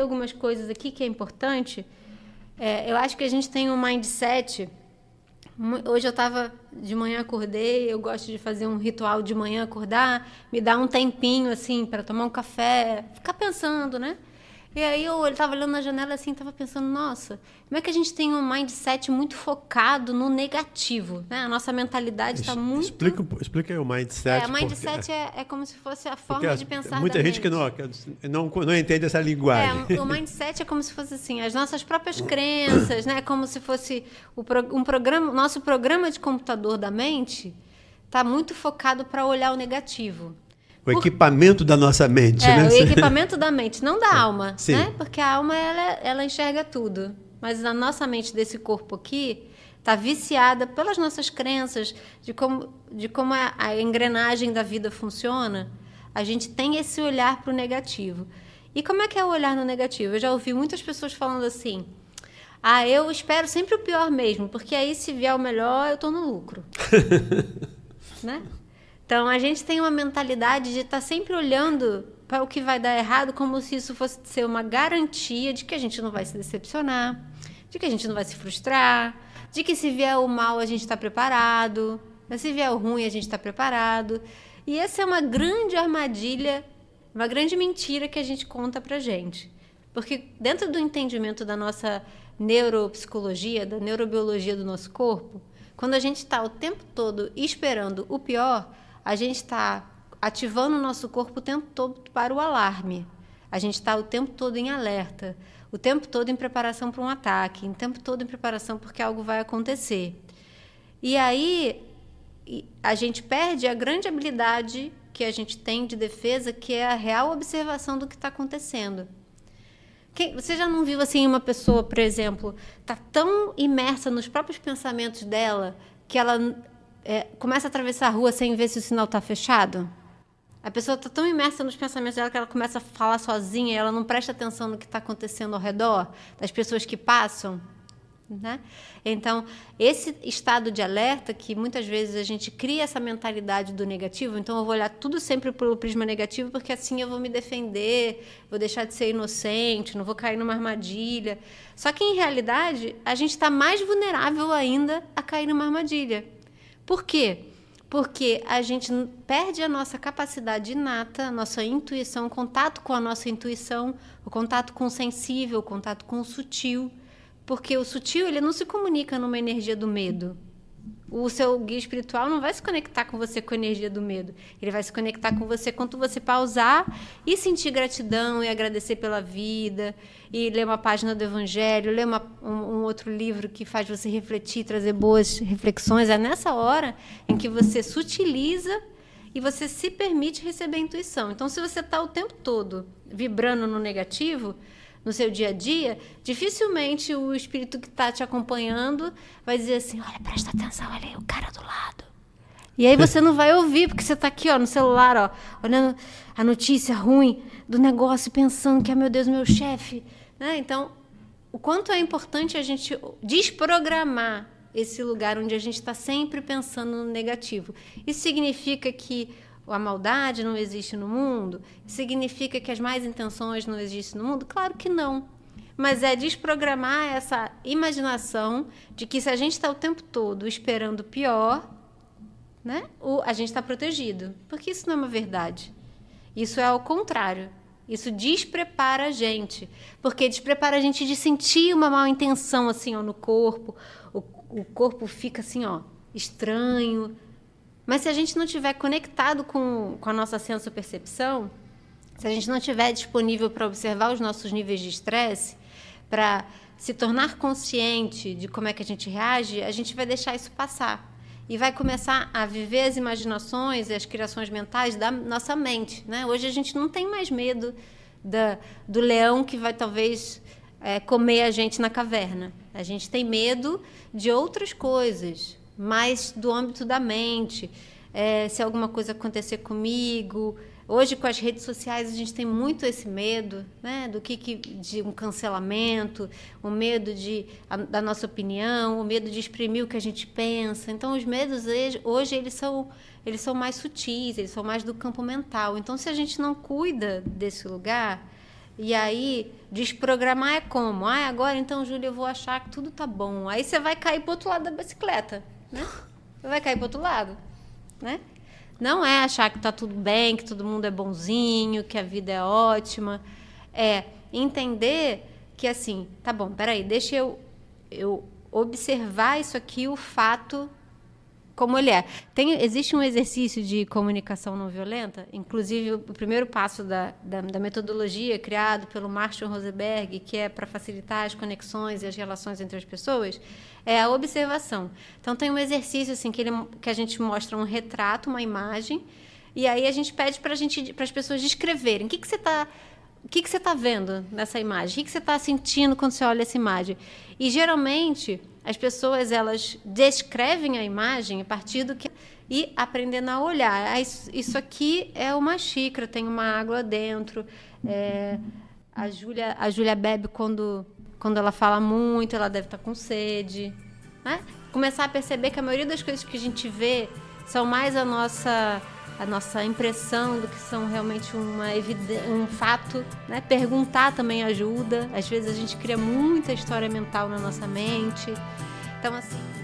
algumas coisas aqui que é importante. É, eu acho que a gente tem um mindset. Hoje eu estava de manhã acordei, eu gosto de fazer um ritual de manhã acordar, me dar um tempinho assim para tomar um café, ficar pensando, né? E aí eu estava olhando na janela assim, estava pensando, nossa, como é que a gente tem um mindset muito focado no negativo, né? A nossa mentalidade está muito... Explica, explica aí o mindset. É, o mindset porque... é, é como se fosse a forma porque de pensar Muita gente que não, não, não entende essa linguagem. É, o mindset é como se fosse assim, as nossas próprias crenças, né? Como se fosse o, um programa, nosso programa de computador da mente está muito focado para olhar o negativo. O equipamento da nossa mente, é, né? O equipamento da mente, não da é, alma, Sim. né? Porque a alma ela, ela enxerga tudo, mas a nossa mente desse corpo aqui está viciada pelas nossas crenças de como de como a, a engrenagem da vida funciona. A gente tem esse olhar para o negativo. E como é que é o olhar no negativo? Eu já ouvi muitas pessoas falando assim: "Ah, eu espero sempre o pior mesmo, porque aí se vier o melhor, eu estou no lucro". né? Então a gente tem uma mentalidade de estar tá sempre olhando para o que vai dar errado como se isso fosse ser uma garantia de que a gente não vai se decepcionar, de que a gente não vai se frustrar, de que se vier o mal a gente está preparado, se vier o ruim a gente está preparado. E essa é uma grande armadilha, uma grande mentira que a gente conta para gente. Porque dentro do entendimento da nossa neuropsicologia, da neurobiologia do nosso corpo, quando a gente está o tempo todo esperando o pior, a gente está ativando o nosso corpo o tempo todo para o alarme. A gente está o tempo todo em alerta, o tempo todo em preparação para um ataque, o tempo todo em preparação porque algo vai acontecer. E aí a gente perde a grande habilidade que a gente tem de defesa, que é a real observação do que está acontecendo. Quem, você já não viu assim uma pessoa, por exemplo, está tão imersa nos próprios pensamentos dela que ela é, começa a atravessar a rua sem ver se o sinal está fechado? A pessoa está tão imersa nos pensamentos dela que ela começa a falar sozinha ela não presta atenção no que está acontecendo ao redor, das pessoas que passam. Né? Então, esse estado de alerta, que muitas vezes a gente cria essa mentalidade do negativo, então eu vou olhar tudo sempre pelo prisma negativo, porque assim eu vou me defender, vou deixar de ser inocente, não vou cair numa armadilha. Só que, em realidade, a gente está mais vulnerável ainda a cair numa armadilha. Por quê? Porque a gente perde a nossa capacidade inata, nossa intuição, o contato com a nossa intuição, o contato com o sensível, o contato com o sutil. Porque o sutil ele não se comunica numa energia do medo o seu guia espiritual não vai se conectar com você com a energia do medo. Ele vai se conectar com você quando você pausar e sentir gratidão e agradecer pela vida, e ler uma página do Evangelho, ler uma, um, um, outro livro que faz você refletir, trazer boas reflexões. É nessa hora em que você sutiliza e você se permite receber a intuição. Então, se você está o tempo todo vibrando no negativo, no seu dia a dia, dificilmente o espírito que está te acompanhando vai dizer assim: olha, presta atenção, olha aí o cara do lado. E aí você não vai ouvir, porque você está aqui ó, no celular, ó, olhando a notícia ruim do negócio, pensando que, é meu Deus, meu chefe. Né? Então, o quanto é importante a gente desprogramar esse lugar onde a gente está sempre pensando no negativo. Isso significa que a maldade não existe no mundo? Significa que as más intenções não existem no mundo? Claro que não. Mas é desprogramar essa imaginação de que se a gente está o tempo todo esperando o pior, né, a gente está protegido. Porque isso não é uma verdade. Isso é ao contrário. Isso desprepara a gente. Porque desprepara a gente de sentir uma mal intenção assim ó, no corpo. O, o corpo fica assim, ó, estranho, mas se a gente não estiver conectado com, com a nossa senso-percepção, se a gente não estiver disponível para observar os nossos níveis de estresse, para se tornar consciente de como é que a gente reage, a gente vai deixar isso passar. E vai começar a viver as imaginações e as criações mentais da nossa mente. Né? Hoje a gente não tem mais medo da, do leão que vai talvez é, comer a gente na caverna. A gente tem medo de outras coisas, mais do âmbito da mente. É, se alguma coisa acontecer comigo. Hoje, com as redes sociais, a gente tem muito esse medo né? do que, que de um cancelamento, o medo de, a, da nossa opinião, o medo de exprimir o que a gente pensa. Então, os medos hoje eles são, eles são mais sutis, eles são mais do campo mental. Então, se a gente não cuida desse lugar, E aí, desprogramar é como? Ah, agora então, Júlia, eu vou achar que tudo tá bom. Aí você vai cair pro outro lado da bicicleta, né? Vai cair pro outro lado, né? Não é achar que tá tudo bem, que todo mundo é bonzinho, que a vida é ótima. É entender que assim, tá bom, peraí, deixa eu, eu observar isso aqui, o fato como ele é. Tem, existe um exercício de comunicação não violenta, inclusive o primeiro passo da, da, da metodologia criado pelo Marshall Rosenberg, que é para facilitar as conexões e as relações entre as pessoas, é a observação. Então tem um exercício assim que, ele, que a gente mostra um retrato, uma imagem, e aí a gente pede para as pessoas descreverem o que, que você está o que, que você está vendo nessa imagem? O que, que você está sentindo quando você olha essa imagem? E geralmente as pessoas elas descrevem a imagem a partir do que e aprendendo a olhar. Ah, isso aqui é uma xícara, tem uma água dentro. É, a Júlia a Júlia bebe quando quando ela fala muito, ela deve estar tá com sede, né? Começar a perceber que a maioria das coisas que a gente vê são mais a nossa a nossa impressão do que são realmente uma um fato. Né? Perguntar também ajuda. Às vezes a gente cria muita história mental na nossa mente. Então, assim.